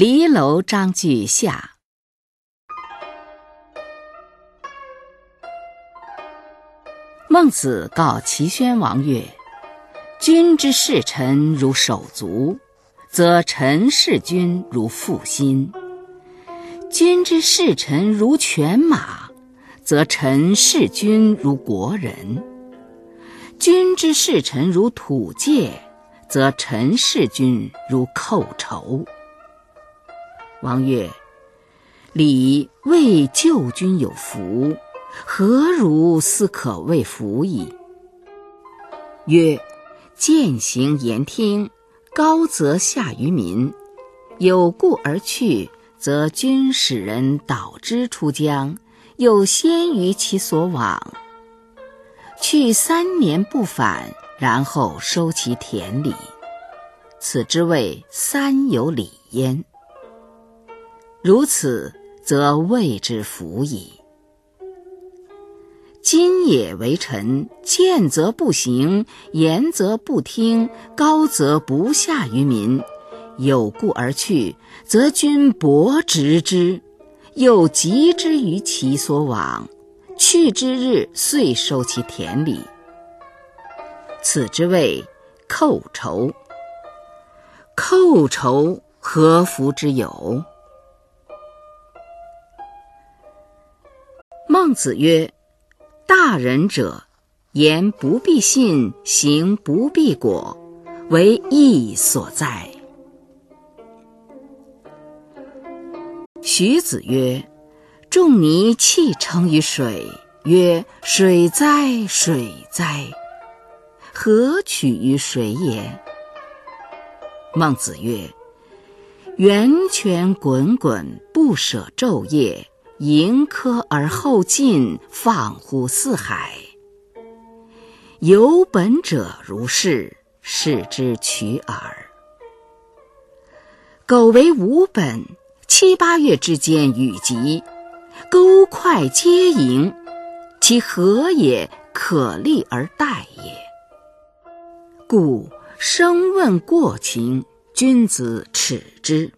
离楼章句下。孟子告齐宣王曰：“君之视臣如手足，则臣视君如父心；君之视臣如犬马，则臣视君如国人；君之视臣如土芥，则臣视君如寇仇。”王曰：“礼为救君有福。”何如斯可谓福矣？曰：践行言听，高则下于民；有故而去，则君使人导之出疆，又先于其所往。去三年不返，然后收其田里，此之谓三有礼焉。如此，则谓之福矣。今也为臣，见则不行，言则不听，高则不下于民。有故而去，则君伯执之，又及之于其所往。去之日，遂收其田里。此之谓寇仇。寇仇，何福之有？子曰。大人者，言不必信，行不必果，为义所在。徐子曰：“仲尼弃称于水，曰：‘水哉，水哉！何取于水也？’”孟子曰：“源泉滚滚，不舍昼夜。”盈科而后进，放乎四海。有本者如是，是之取耳。苟为无本，七八月之间雨急，沟快皆盈，其何也可立而待也？故生问过情，君子耻之。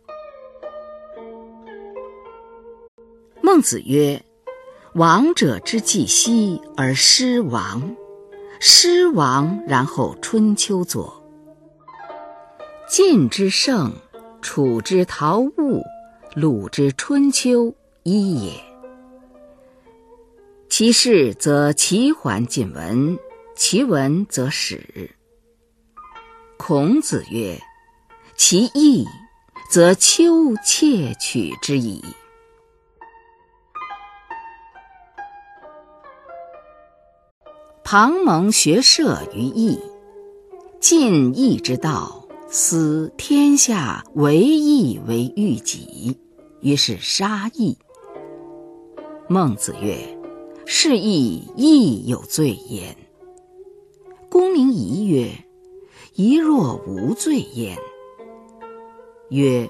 孟子曰：“王者之既息而失亡，失亡然后春秋作。晋之盛，楚之陶物，鲁之春秋，一也。其事则齐桓晋文，其文则始。孔子曰：‘其义，则丘窃取之矣。’”庞蒙学射于义，尽义之道，思天下唯义为欲己，于是杀义。孟子曰：“是义，亦有罪焉。”公明仪曰：“仪若无罪焉。”曰：“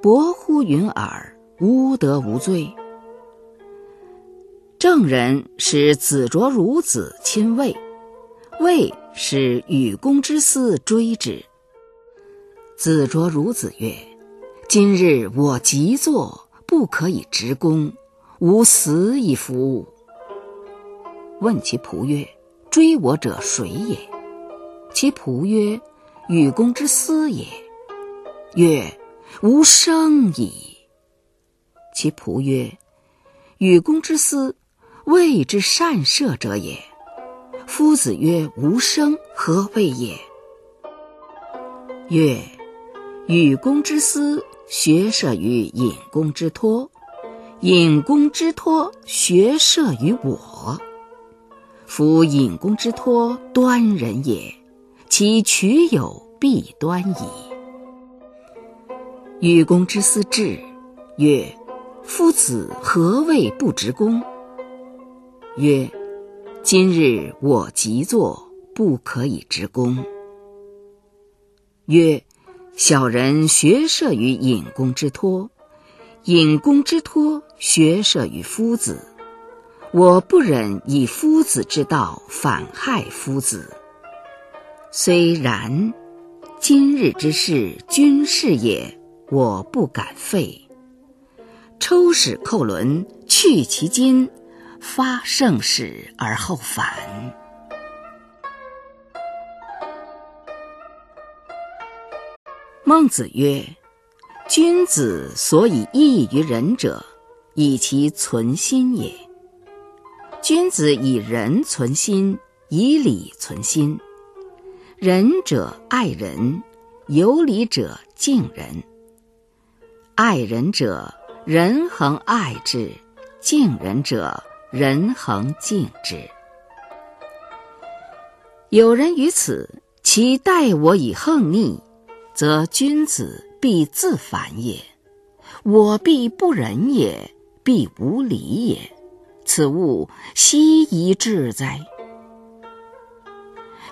薄乎云尔，吾得无罪？”郑人使子卓孺子亲魏，魏使与公之私追之。子卓孺子曰：“今日我即坐，不可以执公，吾死以服。”问其仆曰：“追我者谁也？”其仆曰：“与公之私也。”曰：“吾生矣。”其仆曰：“与公之私。”谓之善射者也。夫子曰：“无生，何谓也？”曰：“与公之私，学射于隐公之托；隐公之托，学射于我。夫隐公之托，端人也，其取有必端矣。与公之私至，曰：‘夫子何谓不执公？’”曰：今日我即作，不可以执公。曰：小人学射于隐公之托，隐公之托学射于夫子。我不忍以夫子之道反害夫子。虽然，今日之事，君事也，我不敢废。抽矢扣轮，去其筋，发盛始而后返。孟子曰：“君子所以异于仁者，以其存心也。君子以仁存心，以礼存心。仁者爱人，有礼者敬人。爱人者，人恒爱之；敬人者，人恒敬之。有人于此，其待我以横逆。”则君子必自反也，我必不仁也，必无礼也。此物奚宜至哉？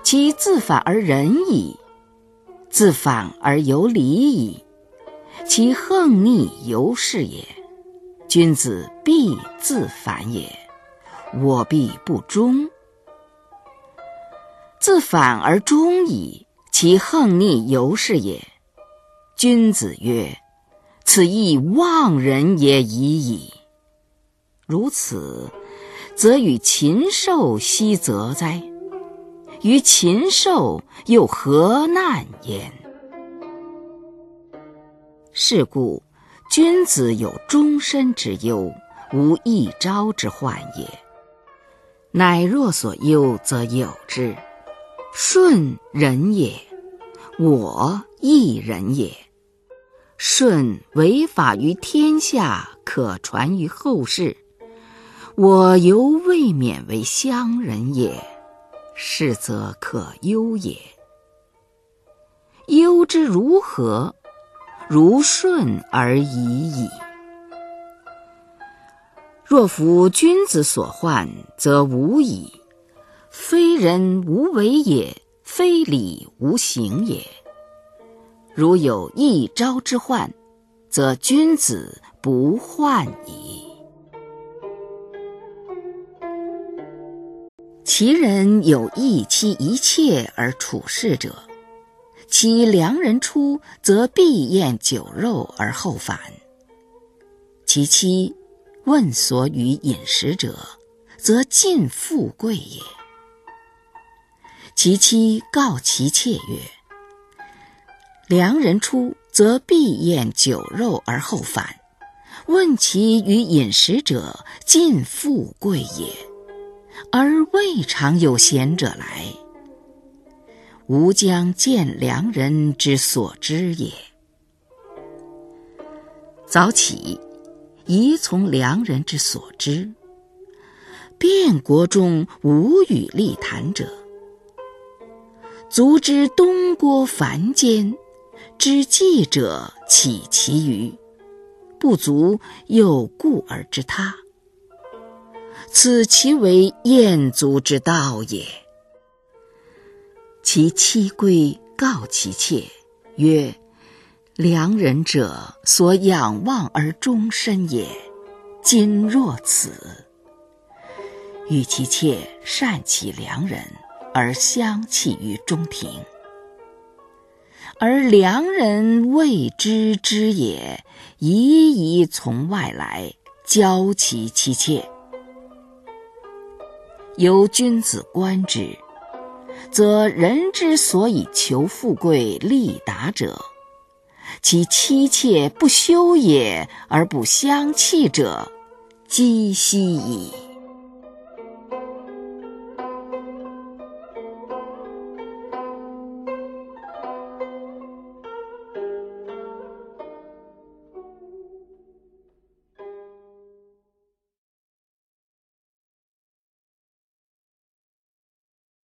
其自反而仁矣，自反而有礼矣。其横逆由是也。君子必自反也，我必不忠。自反而忠矣。其横逆由是也。君子曰：“此亦忘人也已矣。”如此，则与禽兽奚则哉？于禽兽又何难焉？是故，君子有终身之忧，无一朝之患也。乃若所忧，则有之。舜人也，我亦人也。舜为法于天下，可传于后世。我犹未免为乡人也，是则可忧也。忧之如何？如舜而已矣。若夫君子所患，则无矣。非人无为也，非礼无行也。如有一朝之患，则君子不患矣。其人有一妻一妾而处事者，其良人出，则必宴酒肉而后返。其妻问所与饮食者，则尽富贵也。其妻告其妾曰：“良人出，则必宴酒肉而后返。问其与饮食者，尽富贵也，而未尝有贤者来。吾将见良人之所知也。早起，宜从良人之所知。辩国中无与立谈者。”足知东郭凡间，知计者岂其余？不足又故而知他，此其为燕足之道也。其妻归告其妾曰：“良人者，所仰望而终身也。今若此，与其妾善其良人。”而相弃于中庭，而良人未知之也，宜宜从外来教其妻妾。由君子观之，则人之所以求富贵利达者，其妻妾不修也而不相弃者，几希矣。